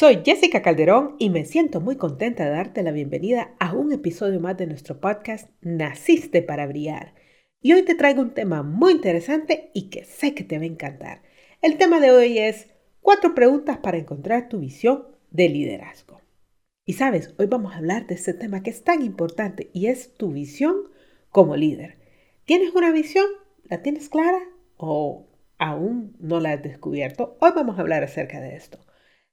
Soy Jessica Calderón y me siento muy contenta de darte la bienvenida a un episodio más de nuestro podcast Naciste para Brillar. Y hoy te traigo un tema muy interesante y que sé que te va a encantar. El tema de hoy es cuatro preguntas para encontrar tu visión de liderazgo. Y sabes, hoy vamos a hablar de este tema que es tan importante y es tu visión como líder. ¿Tienes una visión? ¿La tienes clara o aún no la has descubierto? Hoy vamos a hablar acerca de esto.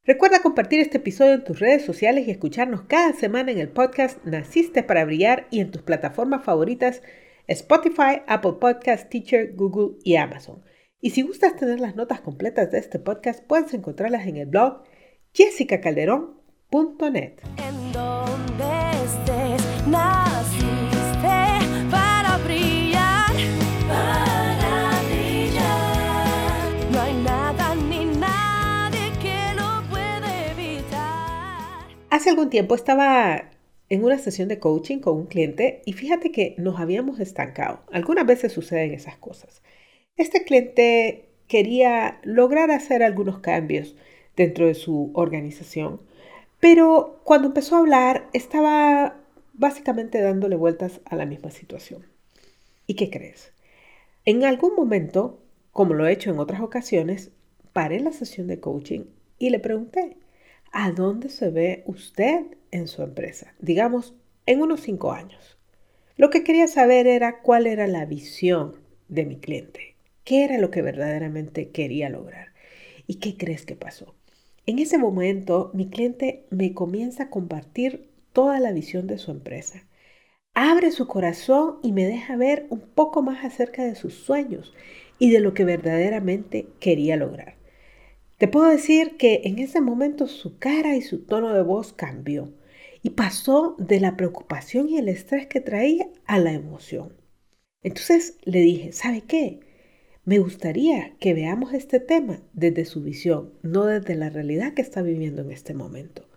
Recuerda compartir este episodio en tus redes sociales y escucharnos cada semana en el podcast Naciste para Brillar y en tus plataformas favoritas Spotify, Apple Podcast, Teacher, Google y Amazon. Y si gustas tener las notas completas de este podcast, puedes encontrarlas en el blog jessicacalderón.net. Hace algún tiempo estaba en una sesión de coaching con un cliente y fíjate que nos habíamos estancado. Algunas veces suceden esas cosas. Este cliente quería lograr hacer algunos cambios dentro de su organización, pero cuando empezó a hablar estaba básicamente dándole vueltas a la misma situación. ¿Y qué crees? En algún momento, como lo he hecho en otras ocasiones, paré la sesión de coaching y le pregunté, ¿a dónde se ve usted en su empresa? Digamos, en unos cinco años. Lo que quería saber era cuál era la visión de mi cliente, qué era lo que verdaderamente quería lograr. ¿Y qué crees que pasó? En ese momento, mi cliente me comienza a compartir toda la visión de su empresa. Abre su corazón y me deja ver un poco más acerca de sus sueños y de lo que verdaderamente quería lograr. Te puedo decir que en ese momento su cara y su tono de voz cambió y pasó de la preocupación y el estrés que traía a la emoción. Entonces le dije, ¿sabe qué? Me gustaría que veamos este tema desde su visión, no desde la realidad que está viviendo en este momento.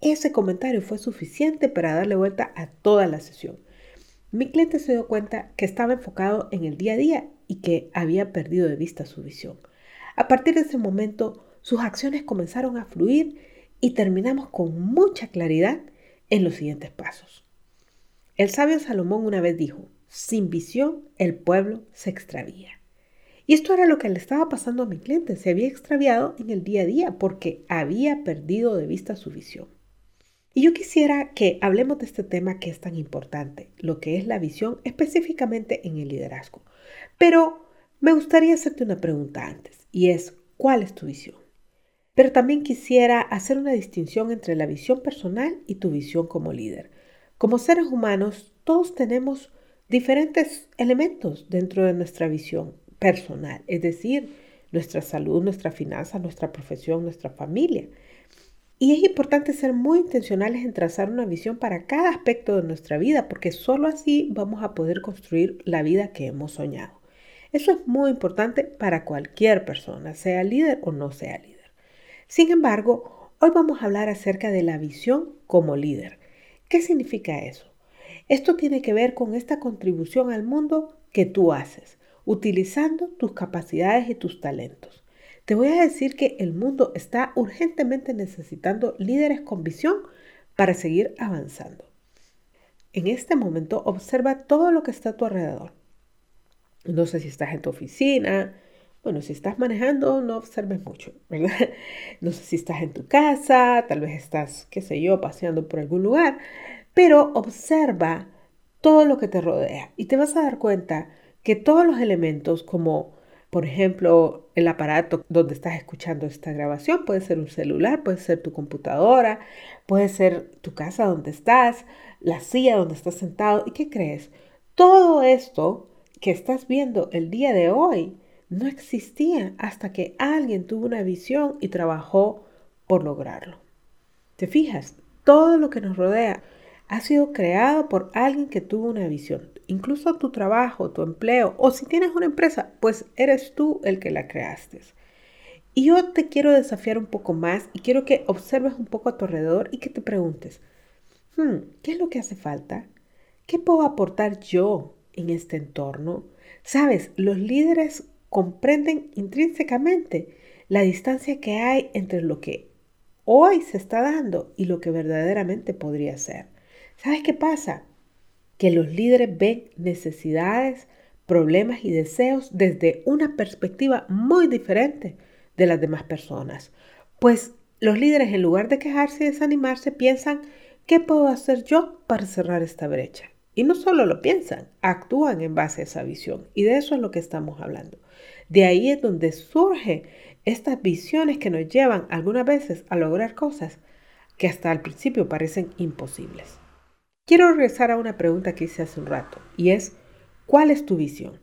Ese comentario fue suficiente para darle vuelta a toda la sesión. Mi cliente se dio cuenta que estaba enfocado en el día a día y que había perdido de vista su visión. A partir de ese momento, sus acciones comenzaron a fluir y terminamos con mucha claridad en los siguientes pasos. El sabio Salomón una vez dijo, sin visión el pueblo se extravía. Y esto era lo que le estaba pasando a mi cliente. Se había extraviado en el día a día porque había perdido de vista su visión. Y yo quisiera que hablemos de este tema que es tan importante, lo que es la visión específicamente en el liderazgo. Pero me gustaría hacerte una pregunta antes y es, ¿cuál es tu visión? Pero también quisiera hacer una distinción entre la visión personal y tu visión como líder. Como seres humanos, todos tenemos diferentes elementos dentro de nuestra visión personal, es decir, nuestra salud, nuestra finanza, nuestra profesión, nuestra familia. Y es importante ser muy intencionales en trazar una visión para cada aspecto de nuestra vida, porque solo así vamos a poder construir la vida que hemos soñado. Eso es muy importante para cualquier persona, sea líder o no sea líder. Sin embargo, hoy vamos a hablar acerca de la visión como líder. ¿Qué significa eso? Esto tiene que ver con esta contribución al mundo que tú haces utilizando tus capacidades y tus talentos. Te voy a decir que el mundo está urgentemente necesitando líderes con visión para seguir avanzando. En este momento observa todo lo que está a tu alrededor. No sé si estás en tu oficina, bueno, si estás manejando, no observes mucho, ¿verdad? No sé si estás en tu casa, tal vez estás, qué sé yo, paseando por algún lugar, pero observa todo lo que te rodea y te vas a dar cuenta que todos los elementos como por ejemplo, el aparato donde estás escuchando esta grabación puede ser un celular, puede ser tu computadora, puede ser tu casa donde estás, la silla donde estás sentado. ¿Y qué crees? Todo esto que estás viendo el día de hoy no existía hasta que alguien tuvo una visión y trabajó por lograrlo. ¿Te fijas? Todo lo que nos rodea ha sido creado por alguien que tuvo una visión. Incluso tu trabajo, tu empleo o si tienes una empresa, pues eres tú el que la creaste. Y yo te quiero desafiar un poco más y quiero que observes un poco a tu alrededor y que te preguntes, hmm, ¿qué es lo que hace falta? ¿Qué puedo aportar yo en este entorno? Sabes, los líderes comprenden intrínsecamente la distancia que hay entre lo que hoy se está dando y lo que verdaderamente podría ser. ¿Sabes qué pasa? Que los líderes ven necesidades, problemas y deseos desde una perspectiva muy diferente de las demás personas. Pues los líderes en lugar de quejarse y desanimarse piensan, ¿qué puedo hacer yo para cerrar esta brecha? Y no solo lo piensan, actúan en base a esa visión. Y de eso es lo que estamos hablando. De ahí es donde surgen estas visiones que nos llevan algunas veces a lograr cosas que hasta al principio parecen imposibles. Quiero regresar a una pregunta que hice hace un rato y es, ¿cuál es tu visión?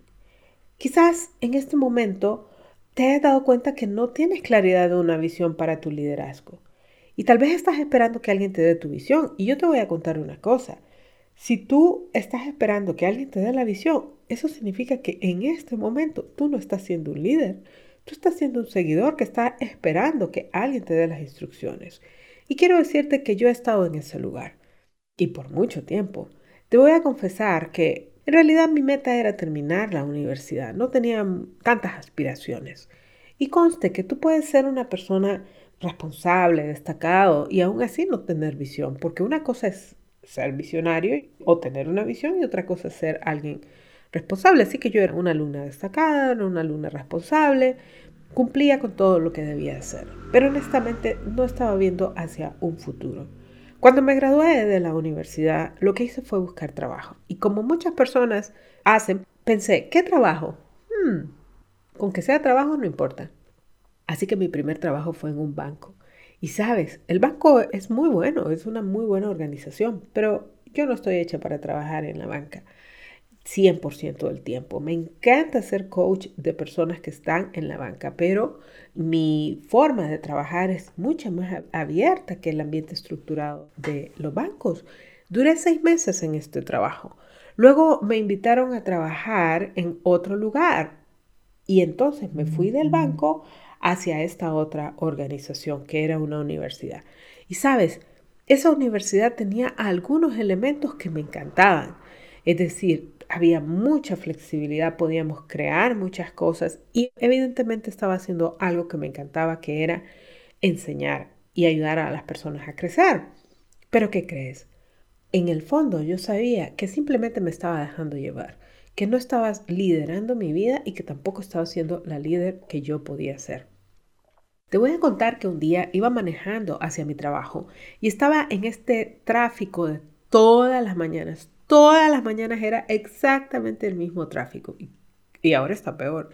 Quizás en este momento te has dado cuenta que no tienes claridad de una visión para tu liderazgo. Y tal vez estás esperando que alguien te dé tu visión. Y yo te voy a contar una cosa. Si tú estás esperando que alguien te dé la visión, eso significa que en este momento tú no estás siendo un líder. Tú estás siendo un seguidor que está esperando que alguien te dé las instrucciones. Y quiero decirte que yo he estado en ese lugar. Y por mucho tiempo. Te voy a confesar que en realidad mi meta era terminar la universidad, no tenía tantas aspiraciones. Y conste que tú puedes ser una persona responsable, destacado y aún así no tener visión, porque una cosa es ser visionario o tener una visión y otra cosa ser alguien responsable. Así que yo era una alumna destacada, una alumna responsable, cumplía con todo lo que debía hacer, pero honestamente no estaba viendo hacia un futuro. Cuando me gradué de la universidad, lo que hice fue buscar trabajo. Y como muchas personas hacen, pensé, ¿qué trabajo? Hmm, con que sea trabajo no importa. Así que mi primer trabajo fue en un banco. Y sabes, el banco es muy bueno, es una muy buena organización, pero yo no estoy hecha para trabajar en la banca. 100% del tiempo. Me encanta ser coach de personas que están en la banca, pero mi forma de trabajar es mucho más abierta que el ambiente estructurado de los bancos. Duré seis meses en este trabajo. Luego me invitaron a trabajar en otro lugar y entonces me fui del banco hacia esta otra organización que era una universidad. Y sabes, esa universidad tenía algunos elementos que me encantaban. Es decir, había mucha flexibilidad, podíamos crear muchas cosas y evidentemente estaba haciendo algo que me encantaba, que era enseñar y ayudar a las personas a crecer. Pero ¿qué crees? En el fondo yo sabía que simplemente me estaba dejando llevar, que no estabas liderando mi vida y que tampoco estaba siendo la líder que yo podía ser. Te voy a contar que un día iba manejando hacia mi trabajo y estaba en este tráfico de todas las mañanas, todas las mañanas era exactamente el mismo tráfico y, ahora está peor.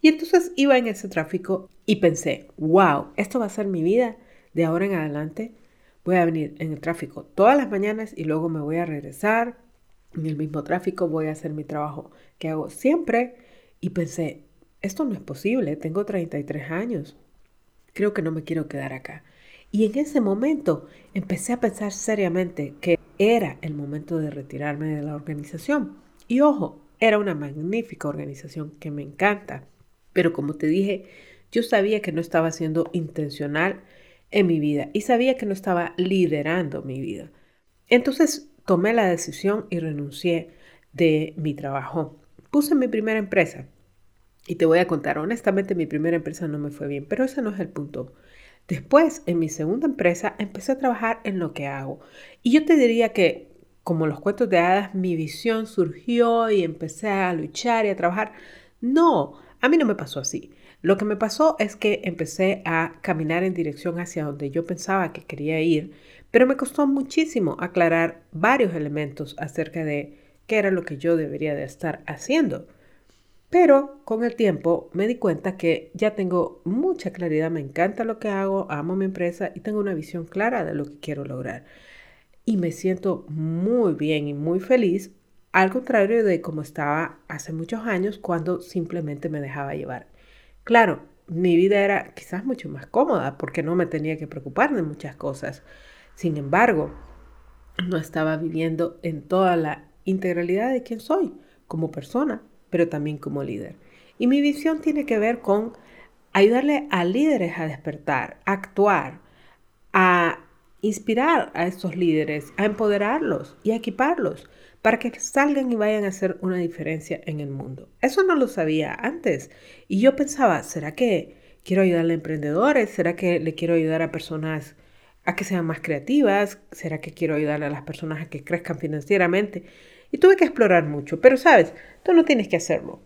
Y entonces iba en ese tráfico y pensé, wow, esto va a ser mi vida de ahora en adelante. Voy a venir en el tráfico todas las mañanas y luego me voy a regresar en el mismo tráfico, voy a hacer mi trabajo que hago siempre. Y pensé, esto no es posible, tengo 33 años. Creo que no me quiero quedar acá. Y en ese momento empecé a pensar seriamente que era el momento de retirarme de la organización. Y ojo, era una magnífica organización que me encanta. Pero como te dije, yo sabía que no estaba siendo intencional en mi vida y sabía que no estaba liderando mi vida. Entonces tomé la decisión y renuncié de mi trabajo. Puse mi primera empresa. Y te voy a contar, honestamente mi primera empresa no me fue bien, pero ese no es el punto. Después, en mi segunda empresa, empecé a trabajar en lo que hago. Y yo te diría que, como los cuentos de hadas, mi visión surgió y empecé a luchar y a trabajar. No, a mí no me pasó así. Lo que me pasó es que empecé a caminar en dirección hacia donde yo pensaba que quería ir, pero me costó muchísimo aclarar varios elementos acerca de qué era lo que yo debería de estar haciendo. Pero con el tiempo me di cuenta que ya tengo mucha claridad, me encanta lo que hago, amo mi empresa y tengo una visión clara de lo que quiero lograr. Y me siento muy bien y muy feliz al contrario de como estaba hace muchos años cuando simplemente me dejaba llevar. Claro, mi vida era quizás mucho más cómoda porque no me tenía que preocupar de muchas cosas. Sin embargo, no estaba viviendo en toda la integralidad de quién soy como persona, pero también como líder. Y mi visión tiene que ver con ayudarle a líderes a despertar, a actuar, a inspirar a estos líderes, a empoderarlos y a equiparlos para que salgan y vayan a hacer una diferencia en el mundo. Eso no lo sabía antes. Y yo pensaba, ¿será que quiero ayudarle a emprendedores? ¿Será que le quiero ayudar a personas a que sean más creativas? ¿Será que quiero ayudarle a las personas a que crezcan financieramente? Y tuve que explorar mucho, pero sabes, tú no tienes que hacerlo.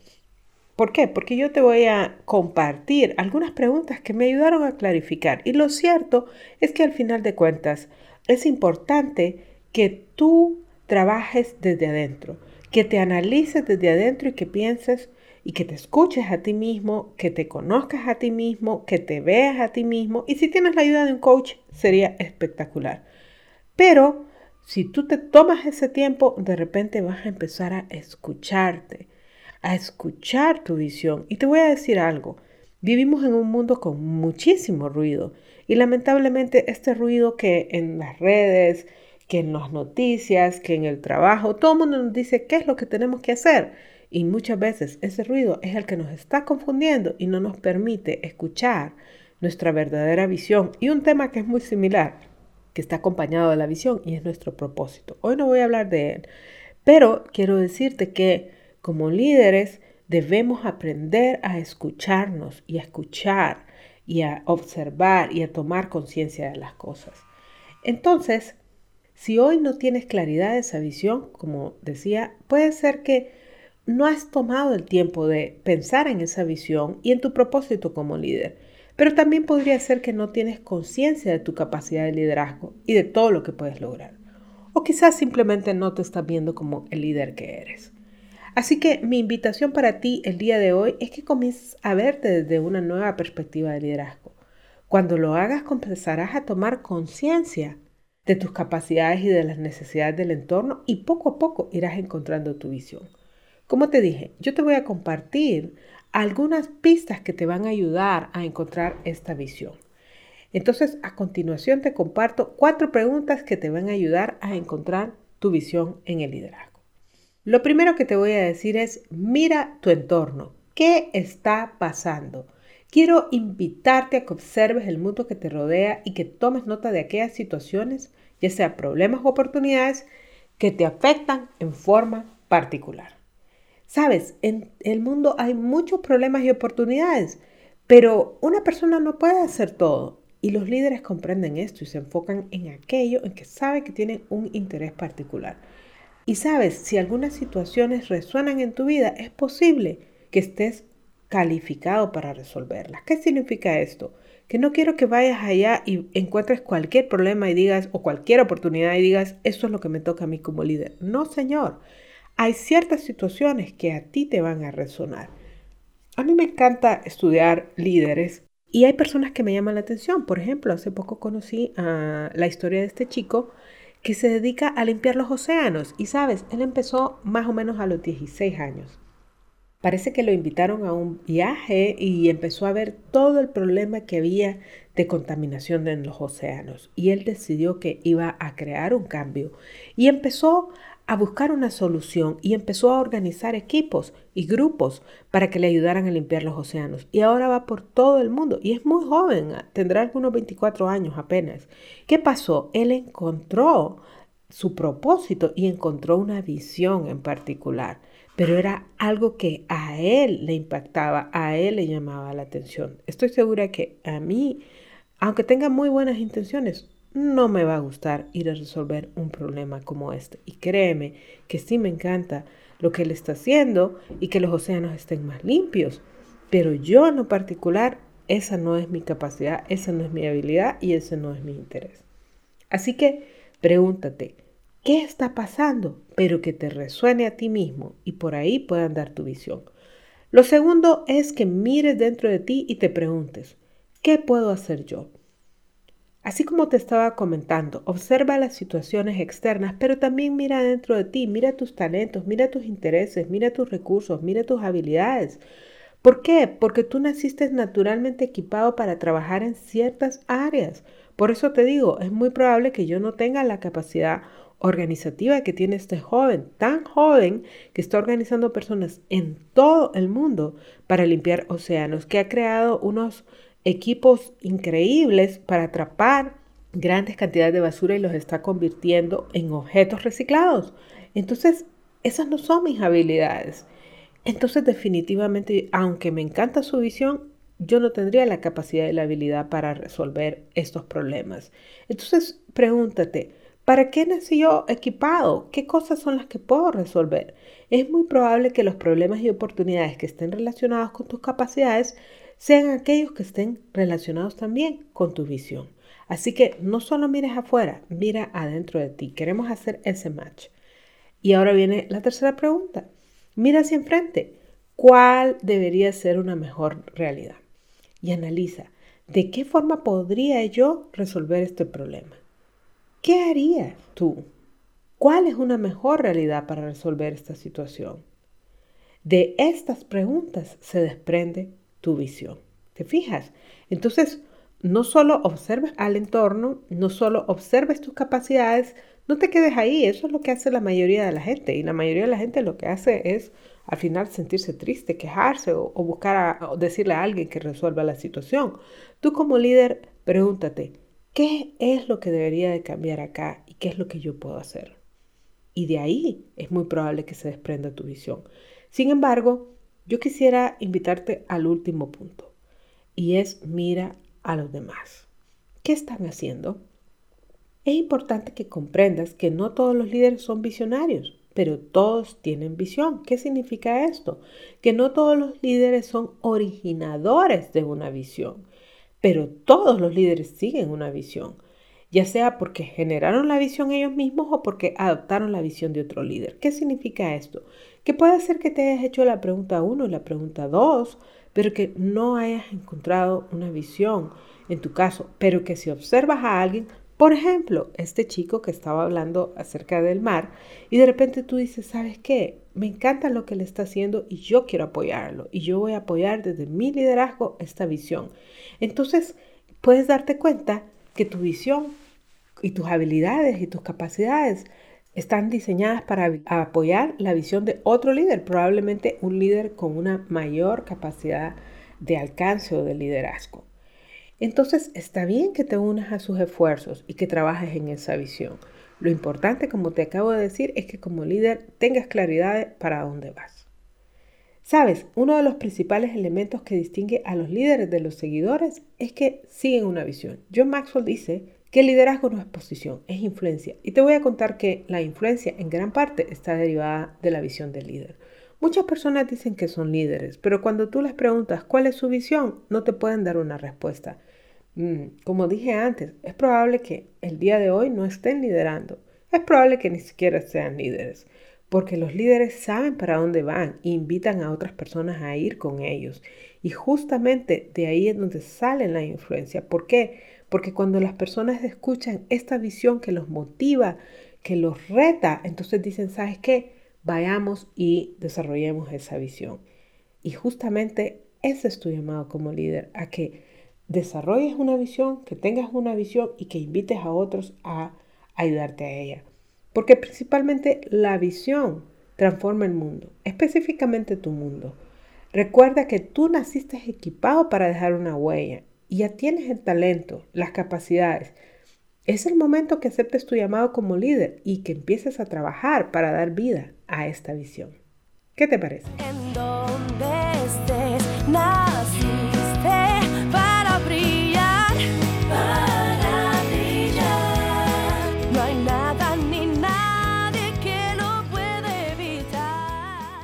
¿Por qué? Porque yo te voy a compartir algunas preguntas que me ayudaron a clarificar. Y lo cierto es que al final de cuentas es importante que tú trabajes desde adentro, que te analices desde adentro y que pienses y que te escuches a ti mismo, que te conozcas a ti mismo, que te veas a ti mismo. Y si tienes la ayuda de un coach, sería espectacular. Pero si tú te tomas ese tiempo, de repente vas a empezar a escucharte a escuchar tu visión. Y te voy a decir algo, vivimos en un mundo con muchísimo ruido y lamentablemente este ruido que en las redes, que en las noticias, que en el trabajo, todo el mundo nos dice qué es lo que tenemos que hacer. Y muchas veces ese ruido es el que nos está confundiendo y no nos permite escuchar nuestra verdadera visión. Y un tema que es muy similar, que está acompañado de la visión y es nuestro propósito. Hoy no voy a hablar de él, pero quiero decirte que como líderes debemos aprender a escucharnos y a escuchar y a observar y a tomar conciencia de las cosas. Entonces, si hoy no tienes claridad de esa visión, como decía, puede ser que no has tomado el tiempo de pensar en esa visión y en tu propósito como líder. Pero también podría ser que no tienes conciencia de tu capacidad de liderazgo y de todo lo que puedes lograr. O quizás simplemente no te estás viendo como el líder que eres. Así que mi invitación para ti el día de hoy es que comiences a verte desde una nueva perspectiva de liderazgo. Cuando lo hagas, comenzarás a tomar conciencia de tus capacidades y de las necesidades del entorno y poco a poco irás encontrando tu visión. Como te dije, yo te voy a compartir algunas pistas que te van a ayudar a encontrar esta visión. Entonces, a continuación te comparto cuatro preguntas que te van a ayudar a encontrar tu visión en el liderazgo. Lo primero que te voy a decir es, mira tu entorno. ¿Qué está pasando? Quiero invitarte a que observes el mundo que te rodea y que tomes nota de aquellas situaciones, ya sea problemas o oportunidades, que te afectan en forma particular. Sabes, en el mundo hay muchos problemas y oportunidades, pero una persona no puede hacer todo. Y los líderes comprenden esto y se enfocan en aquello en que sabe que tienen un interés particular. Y sabes, si algunas situaciones resuenan en tu vida, es posible que estés calificado para resolverlas. ¿Qué significa esto? Que no quiero que vayas allá y encuentres cualquier problema y digas, o cualquier oportunidad y digas, esto es lo que me toca a mí como líder. No, señor. Hay ciertas situaciones que a ti te van a resonar. A mí me encanta estudiar líderes y hay personas que me llaman la atención. Por ejemplo, hace poco conocí a la historia de este chico que se dedica a limpiar los océanos. Y sabes, él empezó más o menos a los 16 años. Parece que lo invitaron a un viaje y empezó a ver todo el problema que había de contaminación en los océanos. Y él decidió que iba a crear un cambio. Y empezó a buscar una solución y empezó a organizar equipos y grupos para que le ayudaran a limpiar los océanos. Y ahora va por todo el mundo y es muy joven, tendrá algunos 24 años apenas. ¿Qué pasó? Él encontró su propósito y encontró una visión en particular, pero era algo que a él le impactaba, a él le llamaba la atención. Estoy segura que a mí, aunque tenga muy buenas intenciones, no me va a gustar ir a resolver un problema como este. Y créeme que sí me encanta lo que él está haciendo y que los océanos estén más limpios. Pero yo en lo particular, esa no es mi capacidad, esa no es mi habilidad y ese no es mi interés. Así que pregúntate, ¿qué está pasando? Pero que te resuene a ti mismo y por ahí puedan dar tu visión. Lo segundo es que mires dentro de ti y te preguntes, ¿qué puedo hacer yo? Así como te estaba comentando, observa las situaciones externas, pero también mira dentro de ti, mira tus talentos, mira tus intereses, mira tus recursos, mira tus habilidades. ¿Por qué? Porque tú naciste naturalmente equipado para trabajar en ciertas áreas. Por eso te digo, es muy probable que yo no tenga la capacidad organizativa que tiene este joven, tan joven que está organizando personas en todo el mundo para limpiar océanos, que ha creado unos equipos increíbles para atrapar grandes cantidades de basura y los está convirtiendo en objetos reciclados. Entonces, esas no son mis habilidades. Entonces, definitivamente, aunque me encanta su visión, yo no tendría la capacidad y la habilidad para resolver estos problemas. Entonces, pregúntate, ¿para qué nací yo equipado? ¿Qué cosas son las que puedo resolver? Es muy probable que los problemas y oportunidades que estén relacionados con tus capacidades sean aquellos que estén relacionados también con tu visión. Así que no solo mires afuera, mira adentro de ti. Queremos hacer ese match. Y ahora viene la tercera pregunta. Mira hacia enfrente. ¿Cuál debería ser una mejor realidad? Y analiza, ¿de qué forma podría yo resolver este problema? ¿Qué harías tú? ¿Cuál es una mejor realidad para resolver esta situación? De estas preguntas se desprende tu visión. ¿Te fijas? Entonces, no solo observes al entorno, no solo observes tus capacidades, no te quedes ahí. Eso es lo que hace la mayoría de la gente. Y la mayoría de la gente lo que hace es al final sentirse triste, quejarse o, buscar a, decirle a alguien que resuelva la situación. Tú como líder, pregúntate, ¿qué es lo que debería de cambiar acá y qué es lo que yo puedo hacer? Y de ahí es muy probable que se desprenda tu visión. Sin embargo, yo quisiera invitarte al último punto y es mira a los demás. ¿Qué están haciendo? Es importante que comprendas que no todos los líderes son visionarios, pero todos tienen visión. ¿Qué significa esto? Que no todos los líderes son originadores de una visión, pero todos los líderes siguen una visión ya sea porque generaron la visión ellos mismos o porque adoptaron la visión de otro líder. ¿Qué significa esto? Que puede ser que te hayas hecho la pregunta 1 y la pregunta 2, pero que no hayas encontrado una visión en tu caso, pero que si observas a alguien, por ejemplo, este chico que estaba hablando acerca del mar y de repente tú dices, ¿sabes qué? Me encanta lo que le está haciendo y yo quiero apoyarlo y yo voy a apoyar desde mi liderazgo esta visión. Entonces, puedes darte cuenta que tu visión y tus habilidades y tus capacidades están diseñadas para apoyar la visión de otro líder, probablemente un líder con una mayor capacidad de alcance o de liderazgo. Entonces está bien que te unas a sus esfuerzos y que trabajes en esa visión. Lo importante, como te acabo de decir, es que como líder tengas claridad para dónde vas. Sabes, uno de los principales elementos que distingue a los líderes de los seguidores es que siguen una visión. John Maxwell dice que el liderazgo no es posición, es influencia. Y te voy a contar que la influencia en gran parte está derivada de la visión del líder. Muchas personas dicen que son líderes, pero cuando tú les preguntas cuál es su visión, no te pueden dar una respuesta. Mm, como dije antes, es probable que el día de hoy no estén liderando. Es probable que ni siquiera sean líderes porque los líderes saben para dónde van e invitan a otras personas a ir con ellos. Y justamente de ahí es donde sale la influencia. ¿Por qué? Porque cuando las personas escuchan esta visión que los motiva, que los reta, entonces dicen, ¿sabes qué? Vayamos y desarrollemos esa visión. Y justamente ese es tu llamado como líder, a que desarrolles una visión, que tengas una visión y que invites a otros a ayudarte a ella. Porque principalmente la visión transforma el mundo, específicamente tu mundo. Recuerda que tú naciste equipado para dejar una huella y ya tienes el talento, las capacidades. Es el momento que aceptes tu llamado como líder y que empieces a trabajar para dar vida a esta visión. ¿Qué te parece?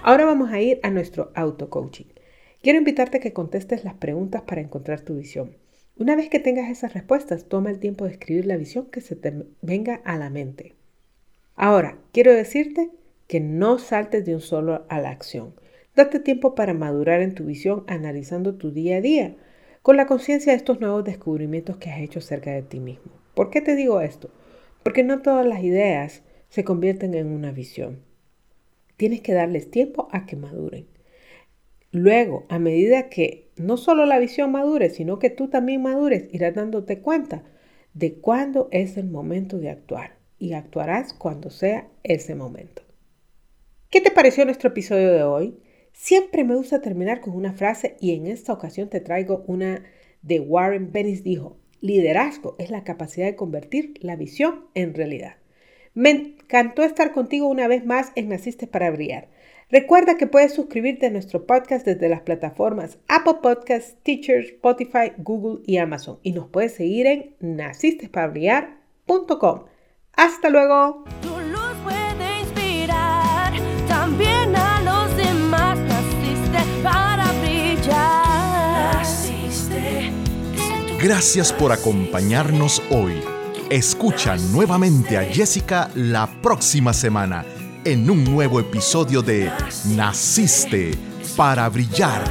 Ahora vamos a ir a nuestro auto-coaching. Quiero invitarte a que contestes las preguntas para encontrar tu visión. Una vez que tengas esas respuestas, toma el tiempo de escribir la visión que se te venga a la mente. Ahora, quiero decirte que no saltes de un solo a la acción. Date tiempo para madurar en tu visión analizando tu día a día. con la conciencia de estos nuevos descubrimientos que has hecho acerca de ti mismo. ¿Por qué te digo esto? Porque no todas las ideas se convierten en una visión. Tienes que darles tiempo a que maduren. Luego, a medida que no solo la visión madure, sino que tú también madures, irás dándote cuenta de cuándo es el momento de actuar y actuarás cuando sea ese momento. ¿Qué te pareció nuestro episodio de hoy? Siempre me gusta terminar con una frase y en esta ocasión te traigo una de Warren Bennis dijo, liderazgo es la capacidad de convertir la visión en realidad. Me encantó estar contigo una vez más en Naciste para Brillar. Recuerda que puedes suscribirte a nuestro podcast desde las plataformas Apple Podcasts, Teachers, Spotify, Google y Amazon. Y nos puedes seguir en nacistesparabrillar.com. Hasta luego. Tu luz puede inspirar también a los demás. Naciste para brillar. Naciste. Gracias por acompañarnos hoy. Escucha nuevamente a Jessica la próxima semana en un nuevo episodio de Naciste para brillar.